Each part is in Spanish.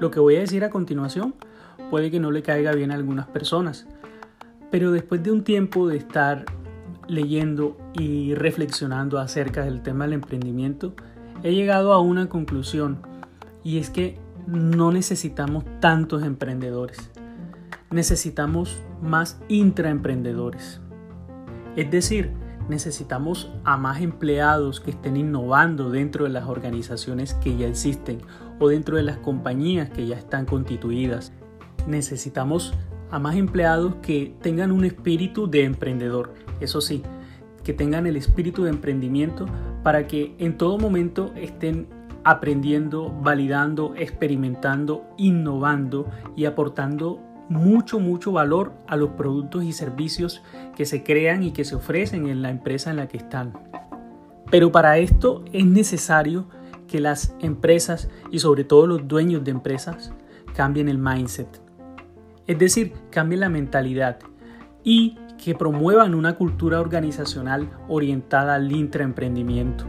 Lo que voy a decir a continuación puede que no le caiga bien a algunas personas, pero después de un tiempo de estar leyendo y reflexionando acerca del tema del emprendimiento, he llegado a una conclusión y es que no necesitamos tantos emprendedores, necesitamos más intraemprendedores. Es decir, necesitamos a más empleados que estén innovando dentro de las organizaciones que ya existen o dentro de las compañías que ya están constituidas. Necesitamos a más empleados que tengan un espíritu de emprendedor, eso sí, que tengan el espíritu de emprendimiento para que en todo momento estén aprendiendo, validando, experimentando, innovando y aportando mucho, mucho valor a los productos y servicios que se crean y que se ofrecen en la empresa en la que están. Pero para esto es necesario que las empresas y sobre todo los dueños de empresas cambien el mindset. Es decir, cambien la mentalidad y que promuevan una cultura organizacional orientada al intraemprendimiento.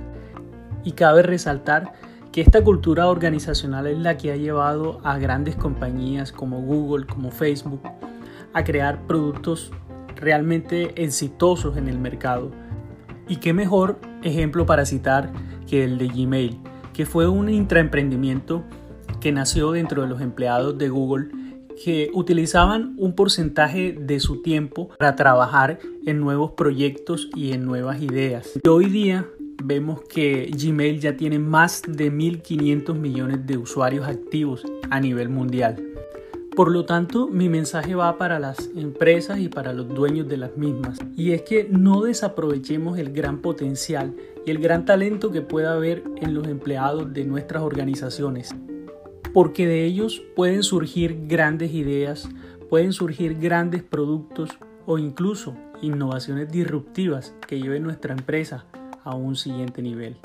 Y cabe resaltar que esta cultura organizacional es la que ha llevado a grandes compañías como Google, como Facebook, a crear productos realmente exitosos en el mercado. Y qué mejor ejemplo para citar que el de Gmail, que fue un intraemprendimiento que nació dentro de los empleados de Google que utilizaban un porcentaje de su tiempo para trabajar en nuevos proyectos y en nuevas ideas. Y hoy día vemos que Gmail ya tiene más de 1.500 millones de usuarios activos a nivel mundial. Por lo tanto, mi mensaje va para las empresas y para los dueños de las mismas. Y es que no desaprovechemos el gran potencial y el gran talento que pueda haber en los empleados de nuestras organizaciones. Porque de ellos pueden surgir grandes ideas, pueden surgir grandes productos o incluso innovaciones disruptivas que lleven nuestra empresa a un siguiente nivel.